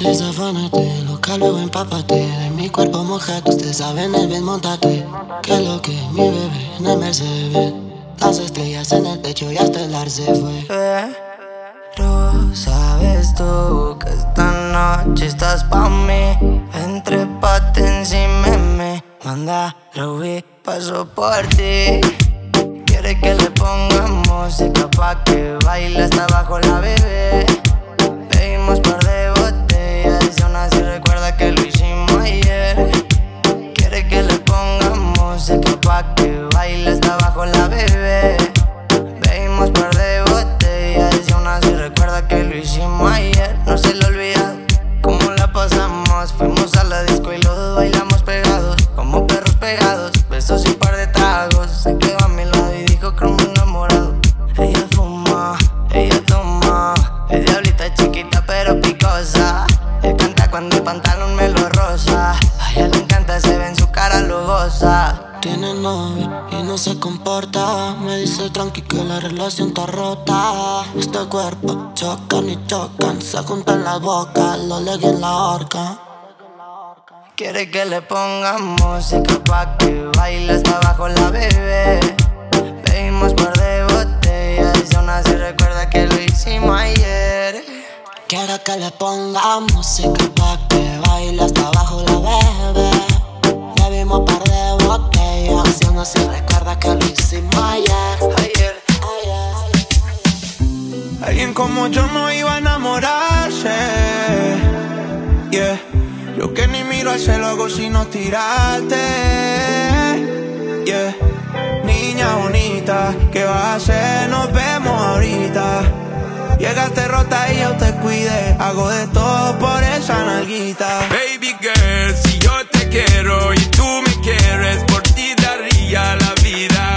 Desafánate, loca, luego empápate De mi cuerpo mojado, ustedes saben el bien, montate. Que lo que mi bebé en el Mercedes. Las estrellas en el techo y hasta el ar se fue. Pero sabes tú que esta noche estás pa' mí. Entre patentes y meme Manda, lo vi, paso por ti. Quiere que le pongamos música pa' que baile hasta abajo la bebé. Pedimos par se comporta. Me dice tranqui que la relación está rota. Este cuerpo chocan y chocan. Se juntan las bocas, lo legui en la horca. Quiere que le pongamos música pa' que baile hasta abajo la bebé. Pedimos par de botellas y aún así recuerda que lo hicimos ayer. Quiero que le ponga música pa' que baile hasta abajo la bebé. No se recuerda que lo hicimos ayer. Ayer, ayer. Alguien como yo no iba a enamorarse. Yeah. Yo que ni miro al cielo hago sino tirarte. Yeah. Niña bonita, ¿qué vas a hacer? Nos vemos ahorita. Llegaste rota y yo te cuide. Hago de todo por esa nalguita. Baby girl, si yo te quiero y tú me quieres, daría la vida.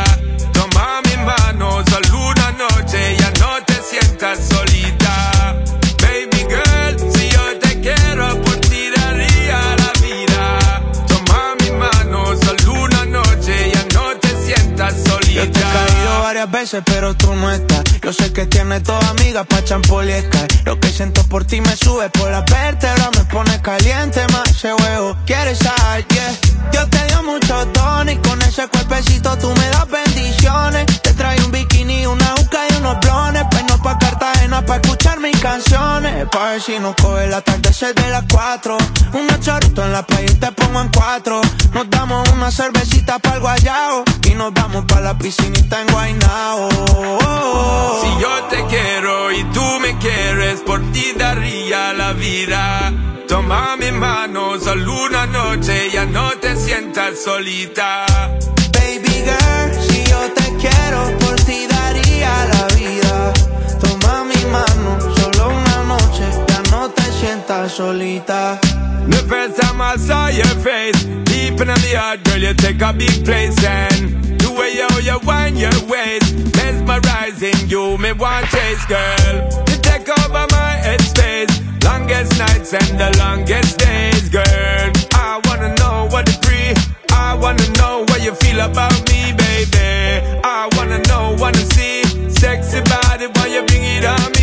Varias veces, pero tú no estás yo sé que tienes toda amiga pa' champol y Lo que siento por ti me sube por la vértebra, me pone caliente más ese huevo. Quieres sal, yeah. Dios te dio mucho tono y con ese cuerpecito tú me das bendiciones. Te trae un bikini, una uca y unos blones. Pues no pa' Cartagena pa' escuchar mis canciones. Pa' ver si nos coge la tarde de las cuatro. Un chorrito en la playa y te pongo en cuatro. Nos damos una cervecita para el guayao. Y nos vamos pa' la piscinita en Guaynao. Si yo te quiero y tú me quieres, por ti daría la vida. Toma mi mano, solo una noche, ya no te sientas solita. Baby girl, si yo te quiero, por ti daría la vida. Sientas solita. The first time I saw your face, deep in the heart, girl, you take a big place and the way how you wind your waist. Mesmerizing you, me want chase, girl. You take over my headspace. Longest nights and the longest days, girl. I wanna know what the free I wanna know what you feel about me, baby. I wanna know, wanna see Sexy body, why you bring it on me,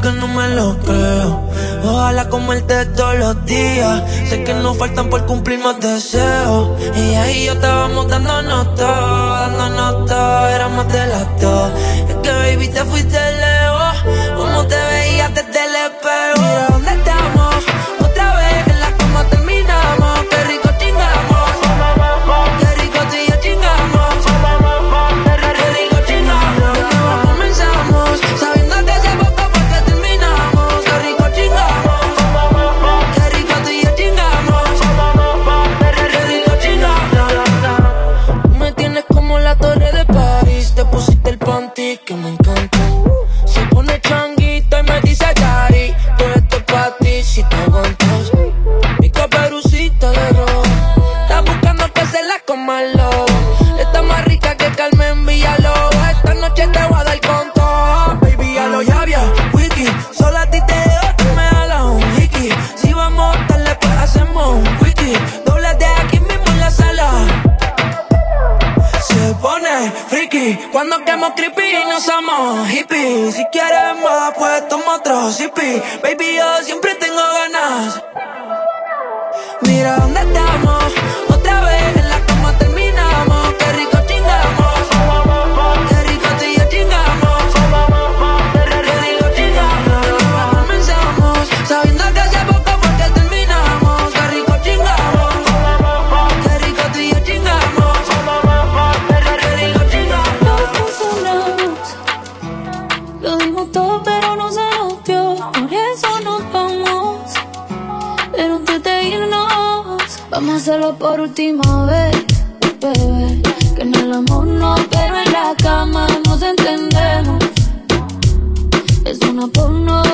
Que no me lo creo. Ojalá comerte todos los días. Sé que nos faltan por cumplir más deseos. Y ahí yo estábamos dándonos todo, dándonos todo. Éramos de las dos. Es que baby te fuiste lejos. Baby, yo siempre tengo ganas. Mira última vez, bebé. Que en el amor no, pero en la cama nos entendemos. Es una porno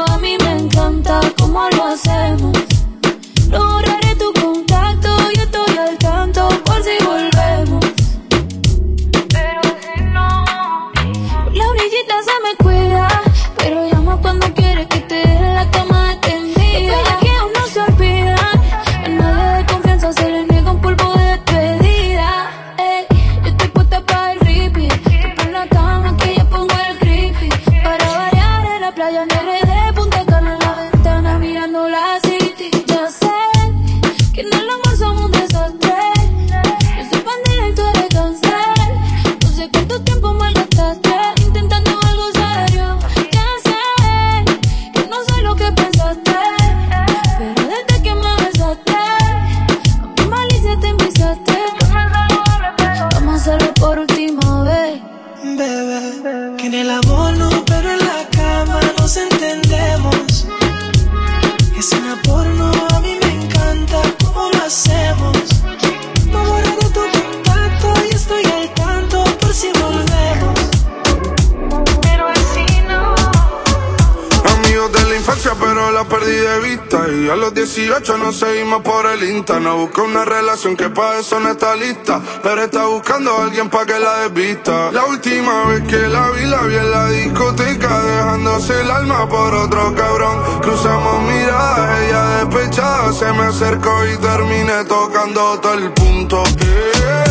No busca una relación que para eso no está lista. Pero está buscando a alguien para que la desvista. La última vez que la vi, la vi en la discoteca. Dejándose el alma por otro cabrón. Cruzamos miradas, ella despechada. Se me acercó y terminé tocando todo el punto. Yeah.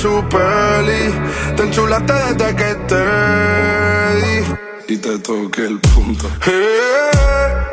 su peli. Te enchulaste desde que te di. Y te toqué el punto. Hey.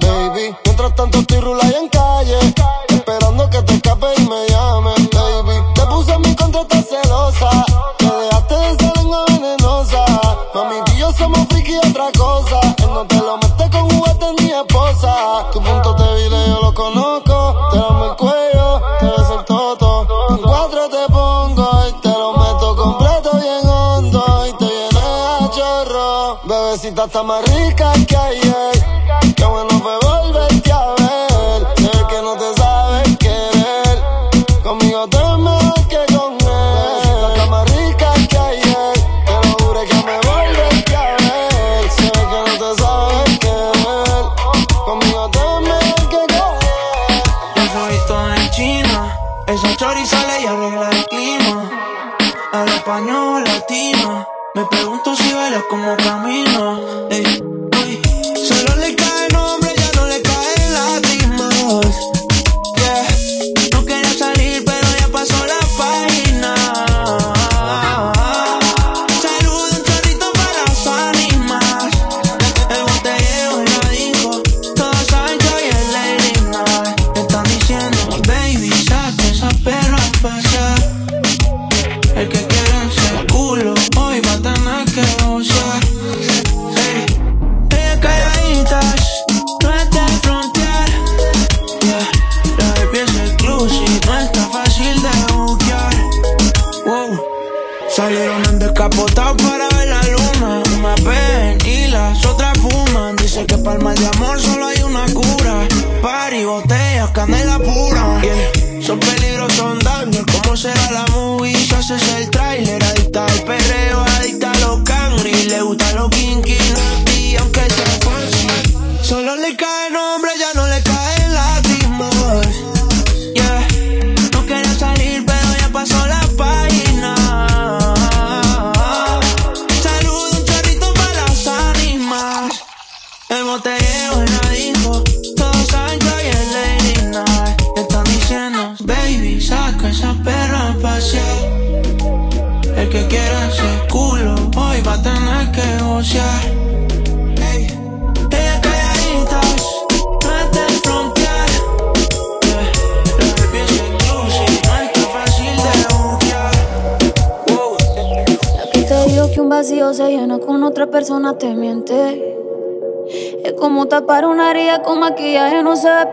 baby. Mientras tanto estoy rula y en calle, esperando que te escape y me llame, baby. Te puse mi contra, celosa. Te dejaste de esa lengua venenosa. Mami, y yo somos friki y otra cosa. Él no te lo metes con juguete ni esposa. Tu punto te vile, yo lo conozco. Te dame el cuello, te beso el toto. Un cuatro te pongo y te lo meto completo bien hondo. Y te llenas a chorro. Bebecita está más rica que ayer.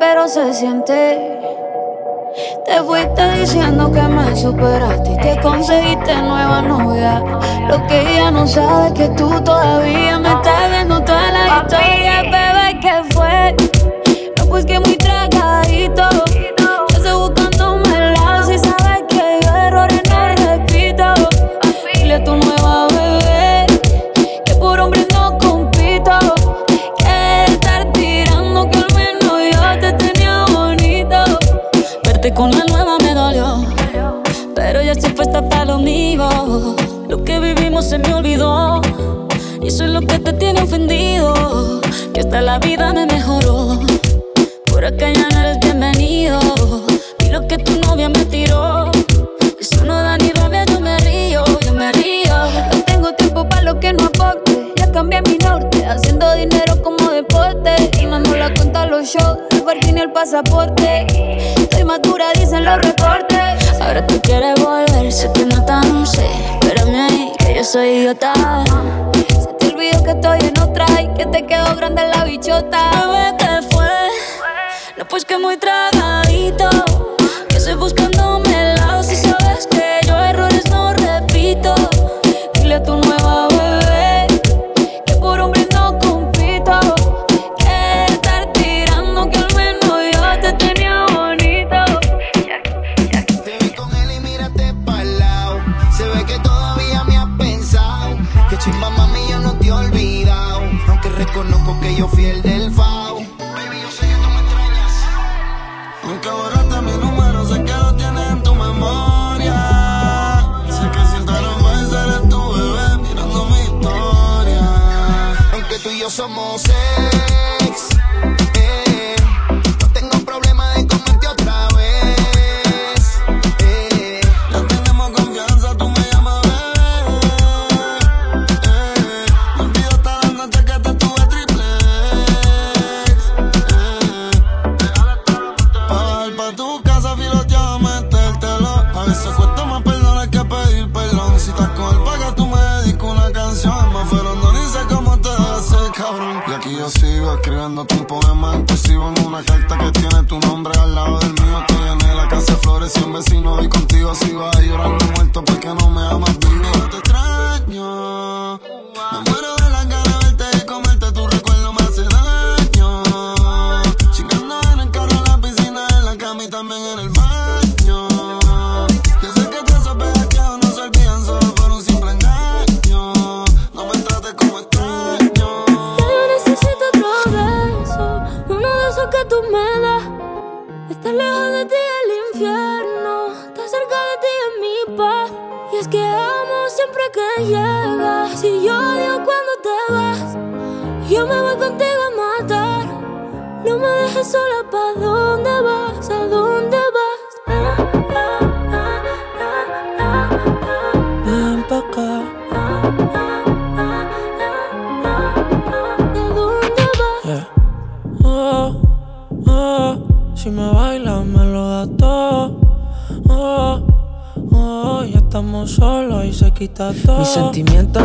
pero se siente. Te fuiste diciendo que me superaste y que conseguiste nueva novia. Lo que ella no sabe es que tú todavía me estás viendo toda la historia, bebé, que fue. No, pues que muy la vida me mejoró. Por acá ya no eres bienvenido. Y lo que tu novia me tiró. Eso no da ni rabia, yo me río, yo me río. No tengo tiempo para lo que no aporte. Ya cambié mi norte, haciendo dinero como deporte. Y no la cuenta a los shows, el parking ni el pasaporte. Estoy madura, dicen los reportes. Ahora tú quieres volver, sé que no tan sé. Espérame ahí, que yo soy idiota estoy en otra y que te quedó grande la bichota. Bebé, ¿qué fue? No, pues que muy tragadito, que estoy buscando Mis sentimientos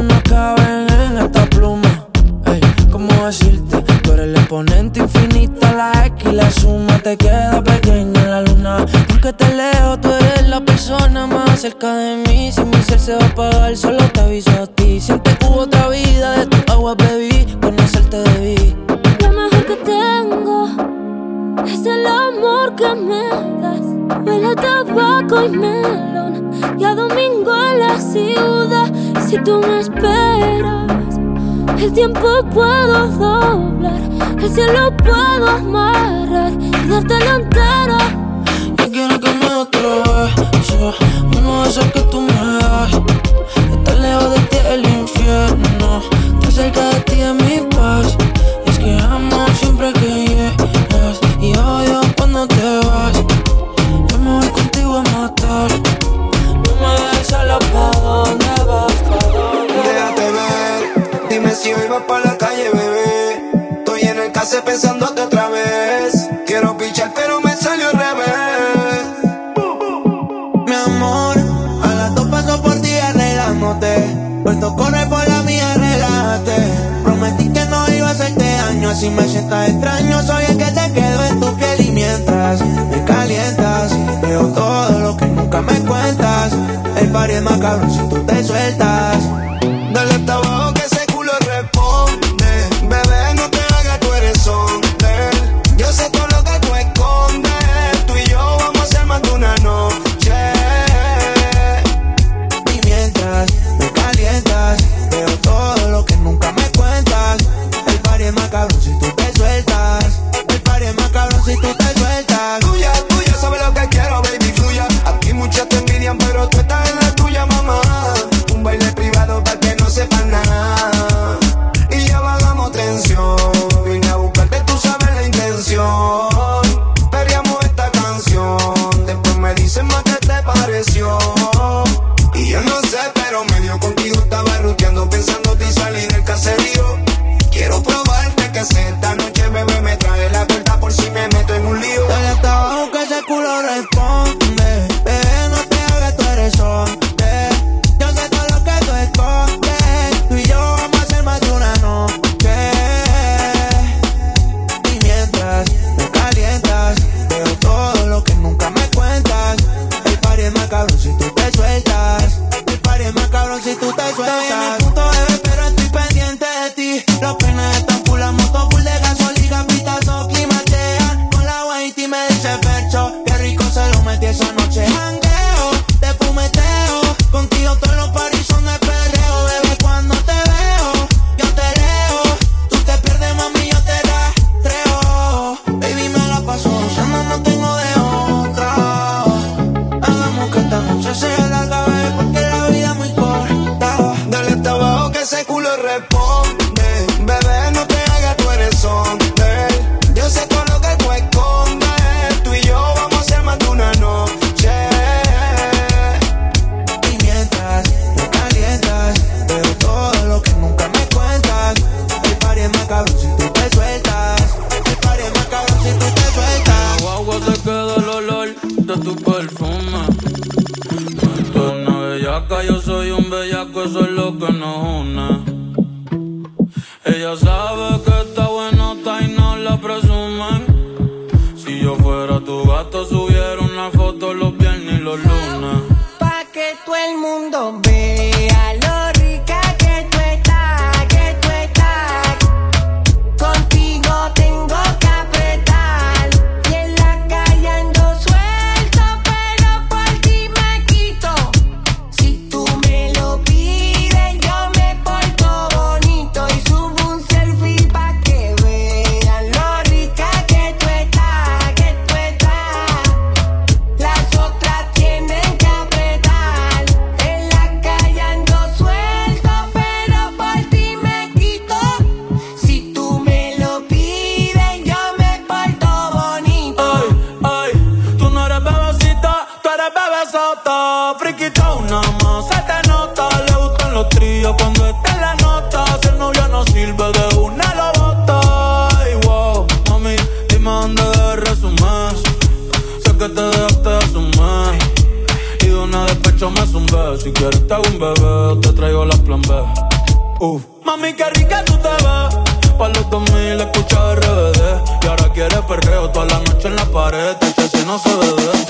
cerca de ti es mi paz. Si me sientas extraño, soy el que te quedo en tu piel. Y mientras me calientas, veo todo lo que nunca me cuentas. El party es más cabrón si tú te sueltas. pero medio contigo estaba ruteando, pensándote y salir del caserío. Quiero probarte que se bellaca, yo soy un bellaco, eso es lo que nos une. oh.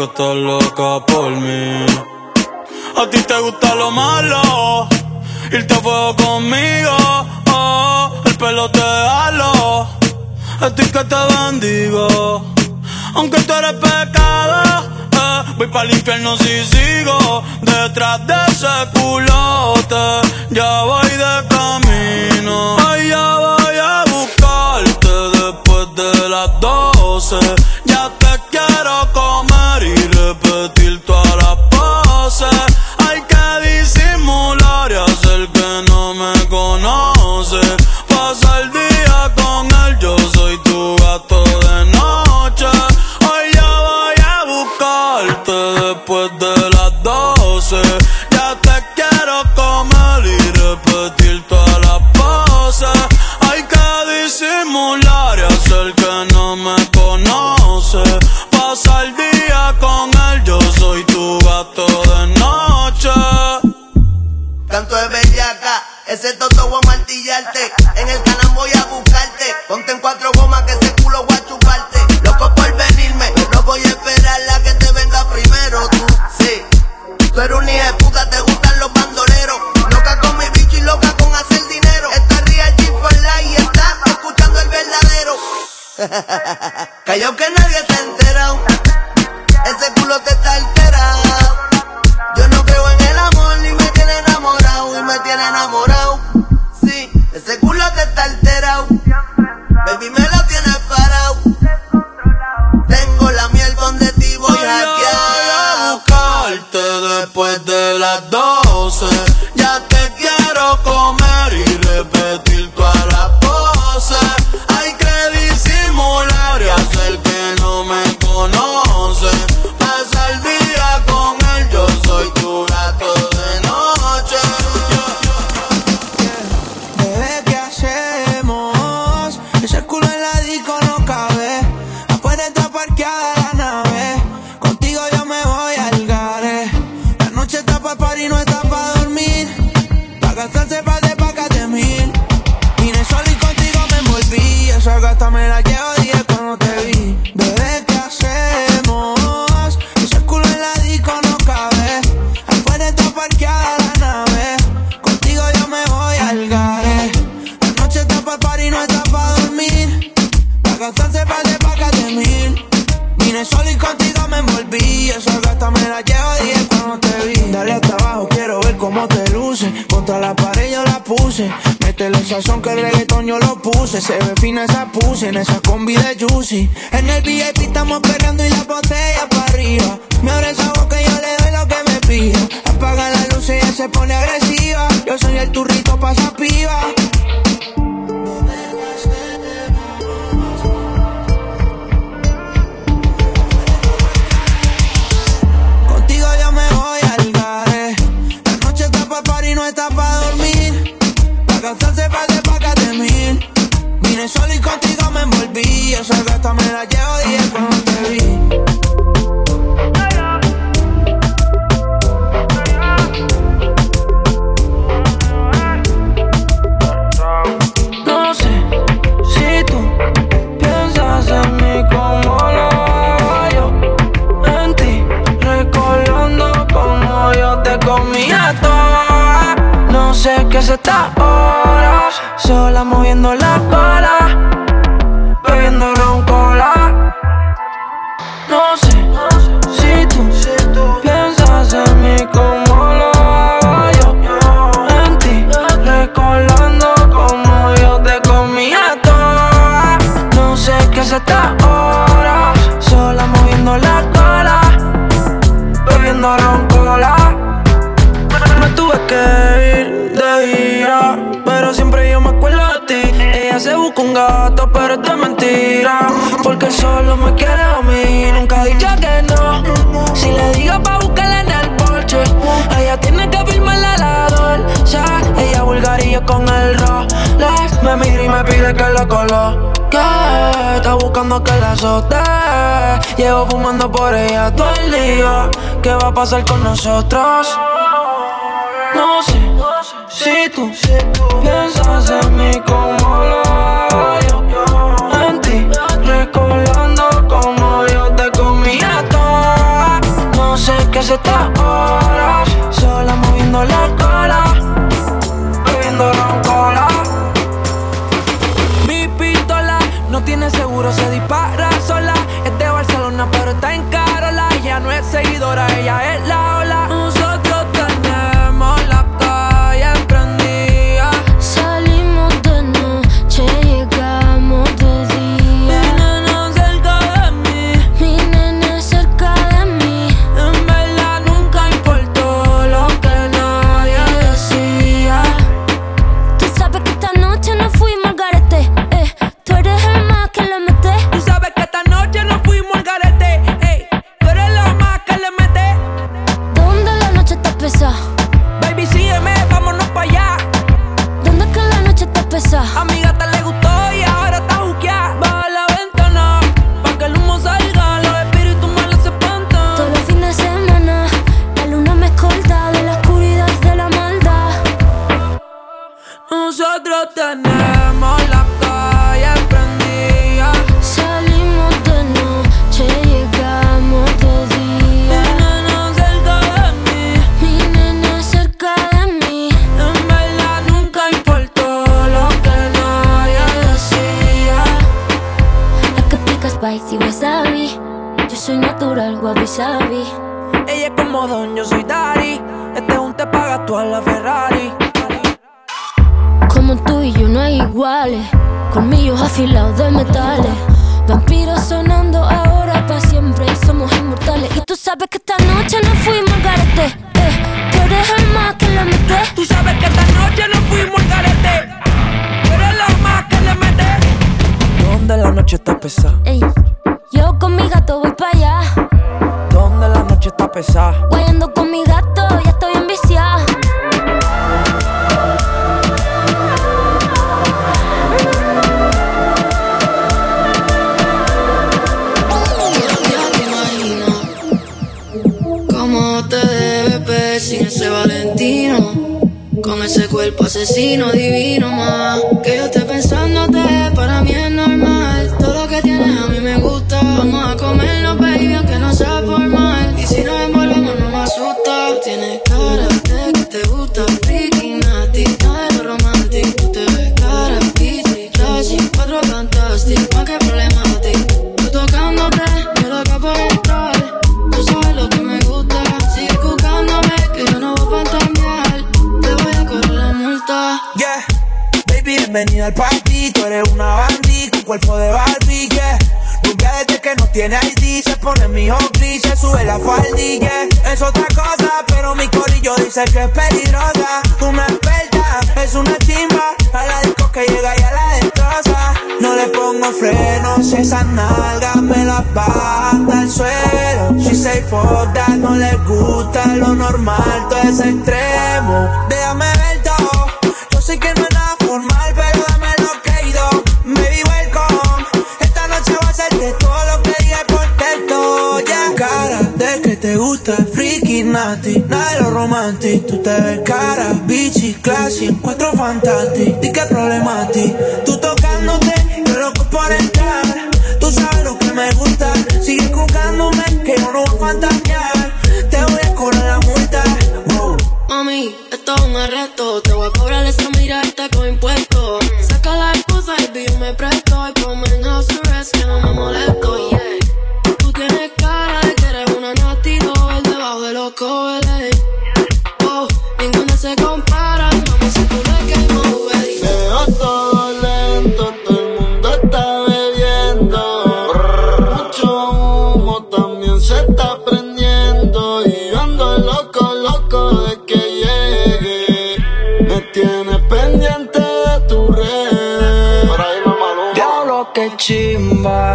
que estás loca por mí. A ti te gusta lo malo, irte a fuego conmigo. Oh, el pelo te halo, a ti que te bendigo. Aunque tú eres pecado, eh, voy para el infierno si sigo. Detrás de ese culote, ya voy de Ese toto voy martillarte. En el canal voy a buscar. después de las dos. Buscando que la. Llevo fumando por ella todo el día. ¿Qué va a pasar con nosotros? No sé si tú piensas en mí como lo hago. En ti, recordando como yo te comía toda. No sé qué se está horas, sola moviendo la cola, Ella es como Don, yo soy Dari. Este es un te paga tú a la Ferrari. Como tú y yo no hay iguales. Colmillos afilados de metales. Vampiros sonando ahora para siempre. Somos inmortales. Y tú sabes que esta noche no fuimos al garete. Eh, tú eres el más que le mete. Tú sabes que esta noche nos fuimos al garete. Tú eres lo más que le mete. ¿Dónde la noche está pesada? Ey, yo con mi gato voy para allá. ¿Dónde la noche está pesada? Guayando con mi gato, ya estoy enviciada. Ya te imagino cómo te debe ver sin ese Valentino. Con ese cuerpo asesino divino más. Que yo esté se sube la faldilla. Es otra cosa, pero mi corillo dice que es peligrosa. Una experta, es una chimba. A la disco que llega y a la destroza. No le pongo frenos, esas nalgas me las bajan al suelo. She say fuck that, no le gusta lo normal, todo es extremo. Déjame gusta, freaky, nasty, nada de lo romantic. Tú te ves cara, bichi, classy, encuentro fantástico. Di que ti, tú tocándote, yo loco por entrar. Tú sabes lo que me gusta, sigue jugándome, que yo no voy a fantasear. Te voy a cobrar la multa. Mami, esto es un reto. Te voy a cobrar esa mirada con impuestos. Saca la esposa y yo me presto. Y ponme en house arrest que no me molesto. Chimba,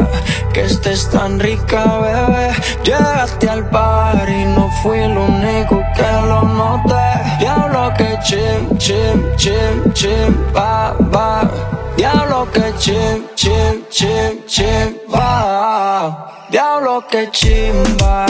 que estés tan rica, bebé. Llegaste al bar y no fui el único que lo noté. Diablo que chim, chim, chim, chimba, va. Diablo que chim, chim, chim, chimba. Diablo que chimba,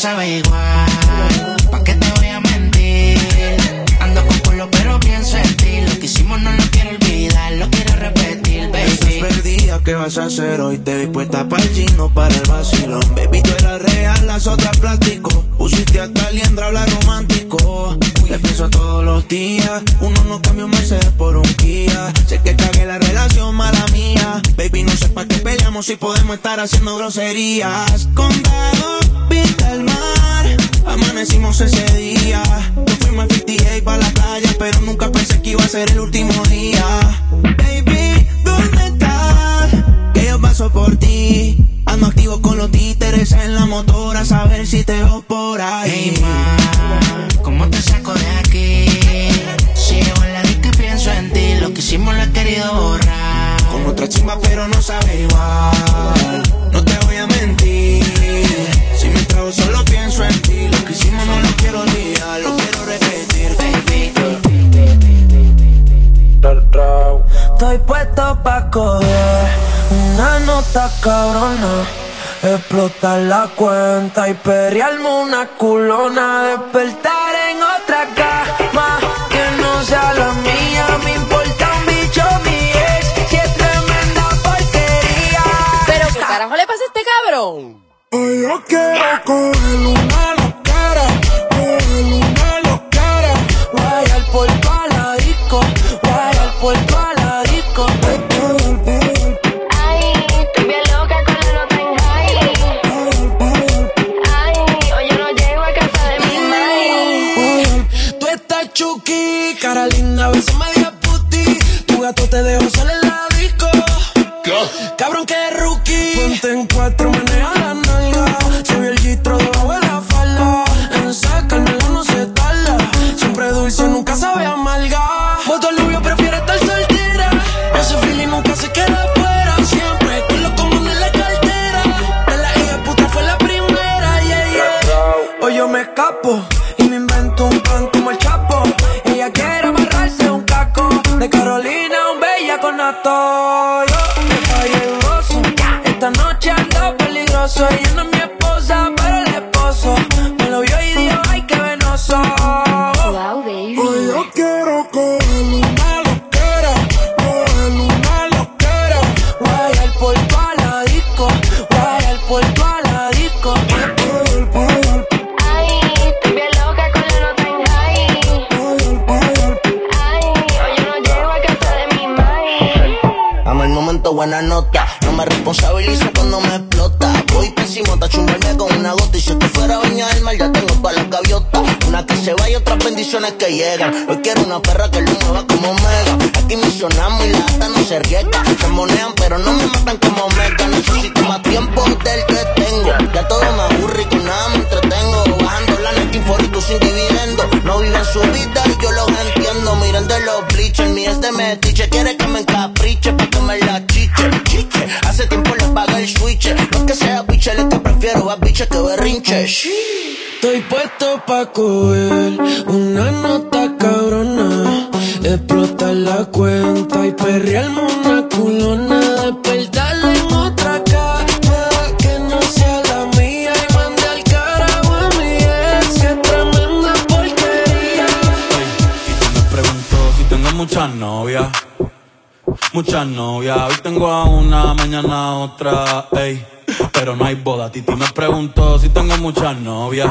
sabe igual. Perdida, ¿qué vas a hacer hoy? Te vi puesta para el gino, para el vacilón. Baby, tú eras real, las otras plástico. Pusiste hasta liendra, habla romántico. Te pienso todos los días. Uno no cambia un Mercedes por un Kia. Sé que cagué la relación, mala mía. Baby, no sé para qué peleamos si podemos estar haciendo groserías. Condado, pinta el mar. Amanecimos ese día. Nos fuimos a 58 para la playa, pero nunca pensé que iba a ser el último día. Baby, yo paso por ti. Ando activo con los títeres en la motora, a saber si te veo por ahí. Hey ma, ¿cómo te saco de aquí? Si llego en la y pienso en ti, lo que hicimos lo he querido borrar. Con otra chimba, pero no sabe igual. No te voy a mentir. Si me trago, solo pienso en ti. Lo que hicimos no lo quiero olvidar, lo quiero repetir, baby. Estoy puesto pa' coger una nota cabrona. Explotar la cuenta y perrearme una culona. Despertar en otra cama que no sea la mía. Me importa un bicho mi ex, si es tremenda porquería. Pero qué carajo le pasa a este cabrón. Hoy yo quiero mueva como mega. Aquí misionamos y la ata no se riega. Se monean, pero no me matan como mega. Necesito más tiempo del que tengo. Ya todo me aburre y con nada me entretengo. Bajando la net inforito sin dividendo. No viven su vida y yo los entiendo. Miren de los bleachers, mi es de metiche. Quiere que me encapriche pa' que me la chiche. Chiche, hace tiempo le paga el switch. No es que sea biche, le que prefiero a bichas que berrinches. Estoy puesto pa' coger una nota la cuenta y perrearme una culona. Despertarla en otra cama que no sea la mía. Y mandé al carajo a mi ex, que tremenda porquería. Me pregunto si tengo muchas novias. Muchas novias. Hoy tengo a una, mañana a otra. Ey. Pero no hay boda. Titi me preguntó si tengo muchas novias.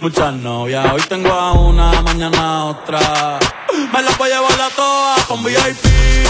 Muchas novias. Hoy tengo a una, mañana otra. Me la voy a llevar a todas con VIP,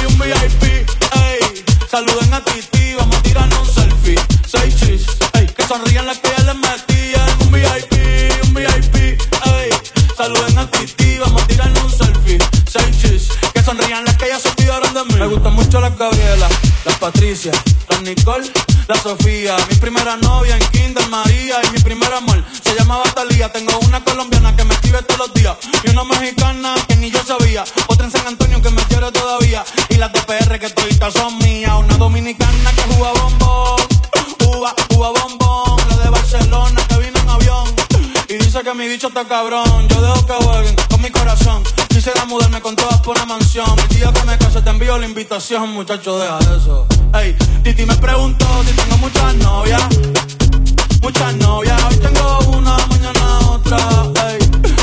un VIP. Ey. Saluden a Titi, vamos a tirarnos un selfie. Seis chis, ey. Que sonrían las que ya les metían. Un VIP, un VIP. Ey. Saluden a Titi, vamos a tirarnos un selfie. Seis chis, que sonrían las que ya se olvidaron de mí. Me gustan mucho las Gabriela, las Patricia, las Nicole, la Sofía. Mi primera novia en Kinder María y mi primer amor se llamaba Talía. Tengo una colombiana que me escribe todos los días y una mexicana que ni yo sabía. Otra en San Antonio que me quiere todavía y las de PR que toditas son mías. Una dominicana que juega bombón, uva, uva bombón. La de Barcelona que vino en avión y dice que mi bicho está cabrón. Yo dejo que jueguen con mi corazón. Quisiera mudarme con todas por una mansión. El día que me case te envío la invitación, muchacho, deja eso. Ey, Titi me preguntó si tengo muchas novias. Muchas novias, hoy tengo una, mañana otra. Ey,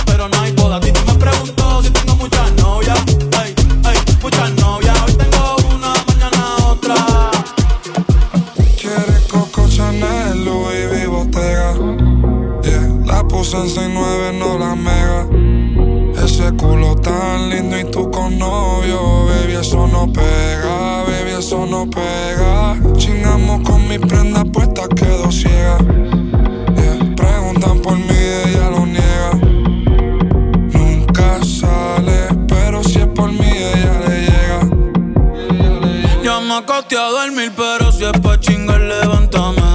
pero no hay boda. Titi me preguntó si tengo muchas novias. Ey, ey, muchas novias, hoy tengo una, mañana otra. Quiere Coco Chanel, Louis V, Bottega. Yeah, la puse en eso no pega, baby, eso no pega. Chingamos con mi prenda puesta, quedo ciega. Yeah, preguntan por mí, ella lo niega. Nunca sale, pero si es por mí, ella le llega. Ya me acosté a dormir, pero si es pa' chingar, levántame.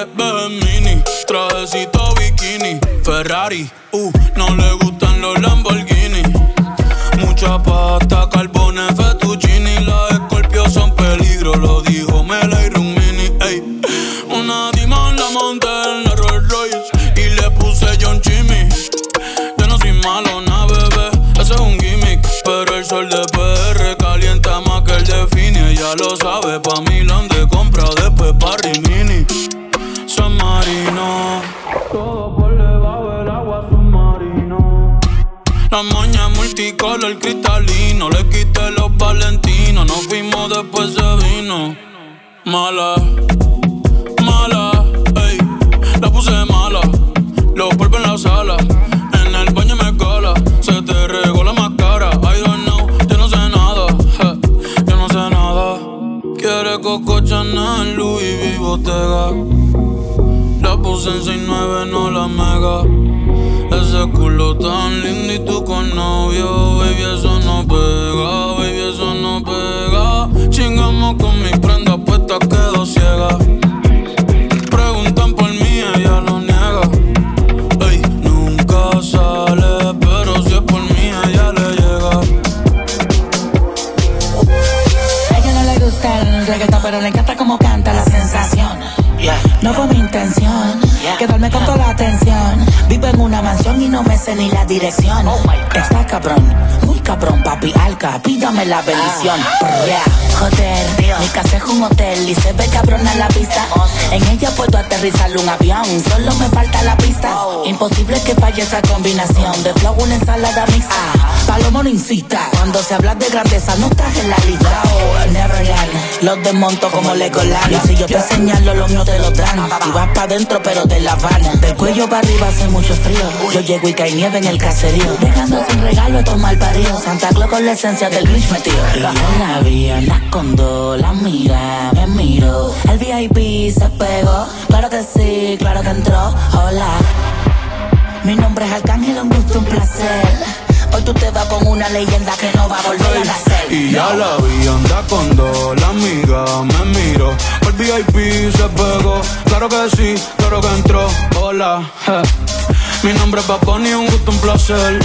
Rica te ves en mini, trajecito bikini. Ferrari, uh, no me sé ni la dirección. Está cabrón, muy cabrón, papi alca, pídame la bendición. Yeah, joder, mi casa es un hotel y se ve cabrón a la vista. En ella puedo aterrizar un avión, solo me falta la pista. Imposible que falle esa combinación de flow, una ensalada mixta. Palomo no incita, cuando se habla de grandeza no estás en la lista. Oh, Neverland, los desmonto como Legoland. Y si yo te señalo, los míos te lo dan. Y vas pa' dentro, pero de la Habana. Del cuello para arriba hace mucho frío. Yo llego y nieve en el caserío. Dejando sin regalo estos mal paridos. Santa Claus con la esencia del Grinch metido. Yo la vi, anda con dos, la mira, me miro. El VIP se pegó. Claro que sí, claro que entró. Hola. Mi nombre es Arcángel, un gusto, un placer. Hoy tú te vas con una leyenda que no va a volver a nacer. Y ya la vi, anda con dos, la amiga me miro. El VIP se pegó, claro que sí, claro que entró. Hola, je. Mi nombre es Paponi, un gusto, un placer.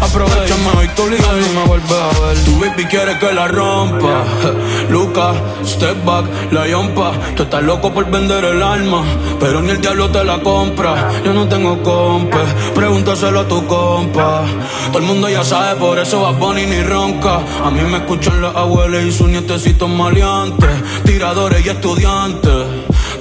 Aprovechame hoy tu liga y me vuelve a ver. Tu baby quiere que la rompa. Luca, step back, la yompa. Tú estás loco por vender el alma, pero ni el diablo te la compra. Yo no tengo compa, pregúntaselo a tu compa. Todo el mundo ya sabe, por eso va ni ronca. A mí me escuchan las abuelas y sus nietecitos maleantes, tiradores y estudiantes.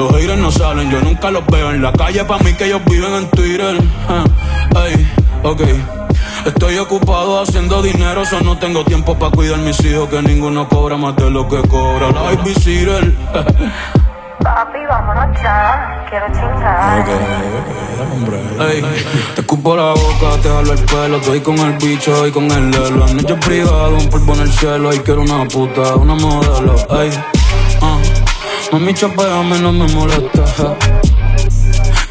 Los haters no salen, yo nunca los veo en la calle. Pa' mí que ellos viven en Twitter. Ay, ok. Estoy ocupado haciendo dinero, solo no tengo tiempo para cuidar mis hijos, que ninguno cobra más de lo que cobra la babysitter. Papi, vámonos ya, quiero chingar. Ok, hombre. Ey, te escupo la boca, te jalo el pelo, estoy con el bicho y con el lelo. Anoche privado, un polvo en el cielo, y quiero una puta, una modelo. Ey, uh. Mami, chapeame, no me molesta.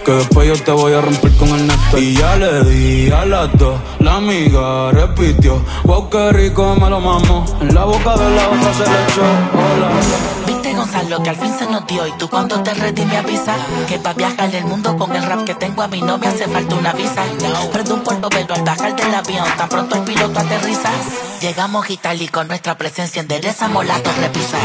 Que después yo te voy a romper con el neto. Y ya le di a las dos. La amiga repitió. Wow, qué rico me lo mamo. En la boca de la otra se le echó. Hola. Gonzalo, que al fin se nos dio. Y tú cuando te ready me avisa que pa' viajar el mundo con el rap que tengo a mí no me hace falta una visa. Prendo un polvo pero al bajar del avión, tan pronto el piloto aterriza. Llegamos y con nuestra presencia enderezamos la torre pisa.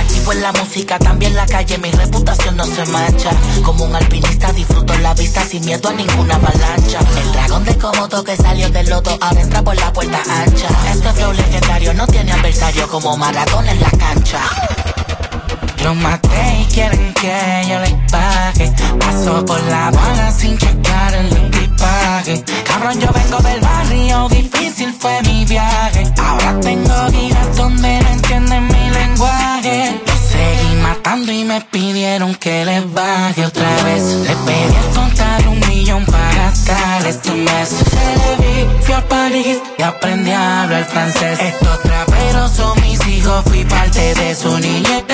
Aquí pues la música, también la calle, mi reputación no se mancha. Como un alpinista disfruto la vista sin miedo a ninguna avalancha. El dragón de Komodo que salió del lodo ahora entra por la puerta ancha. Este flow legendario no tiene adversario como maratón en la cancha. Los maté y quieren que yo les pague. Paso por la bala sin checar el equipaje. Cabrón, yo vengo del barrio, difícil fue mi viaje. Ahora tengo giras donde no entienden mi lenguaje. seguí matando y me pidieron que les baje otra vez. Les pedí contar un millón para gastar este mes. A París y aprendí a hablar francés. Estos traperos son mis hijos, fui parte de su niñez.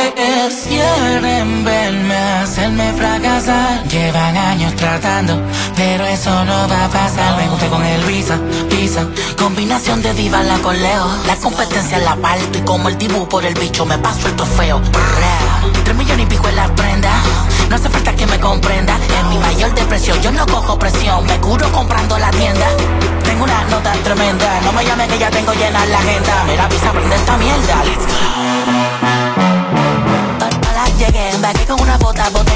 Quieren verme hacerme fracasar. Llevan años tratando, pero eso no va a pasar. Me gusta con el visa, visa. Combinación de diva la con Leo. La competencia la parto y como el dibujo por el bicho me paso el trofeo. Tres millones y pico en la prenda. No hace falta que me comprenda. En mi mayor depresión yo no cojo presión. Me curo comprando la tienda. Tengo una nota tremenda. No me llame que ya tengo llena la agenda. Mira, visa, prende esta mierda. Let's go llegué, embarqué con una bota, botega.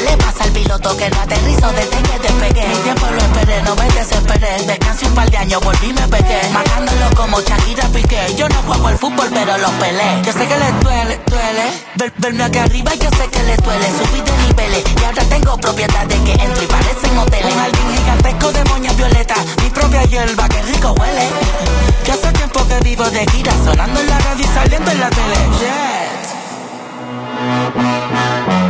Le pasa al piloto que no aterrizó desde que despegué. Mi tiempo lo esperé, no me desesperé. Descansé un par de años, volví me pegué. Matándolo como Shakira Piqué. Yo no juego al fútbol, pero los peleé. Yo sé que le duele, duele. Ver, verme aquí arriba, yo sé que le duele. Subí de niveles y ahora tengo propiedades que entro y parecen hoteles. Un jardín gigantesco de moñas violeta. Mi propia hierba, que rico huele. Ya hace tiempo que vivo de gira, sonando en la radio y saliendo en la tele. Yeah.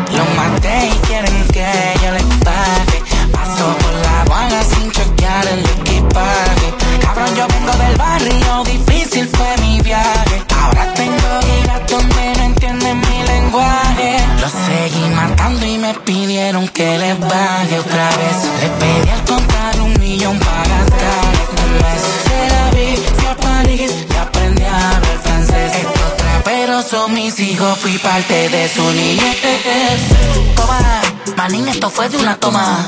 Lo y quieren que yo les pague. Paso por la guana sin chequear el equipaje. Cabrón, yo vengo del barrio, difícil fue mi viaje. Ahora tengo giras donde no entienden mi lenguaje. Los seguí matando y me pidieron que les baje otra vez. Les pedí al contar un millón para son mis hijos, fui parte de su niñez. Toma, manín, esto fue de una toma.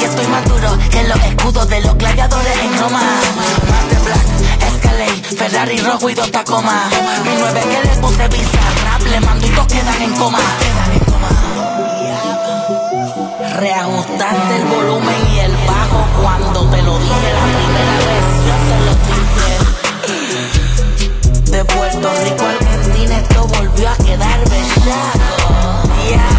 Y estoy más duro que los escudos de los gladiadores en Roma. Más de black, Escalade, Ferrari rojo y dos tacomas. Mi nueve que le puse visa, rap, le mando y todos quedan en coma. Reajustaste el volumen y el bajo cuando te lo dije la primera vez. De Puerto Rico al volvió a quedar bellaco. Yeah.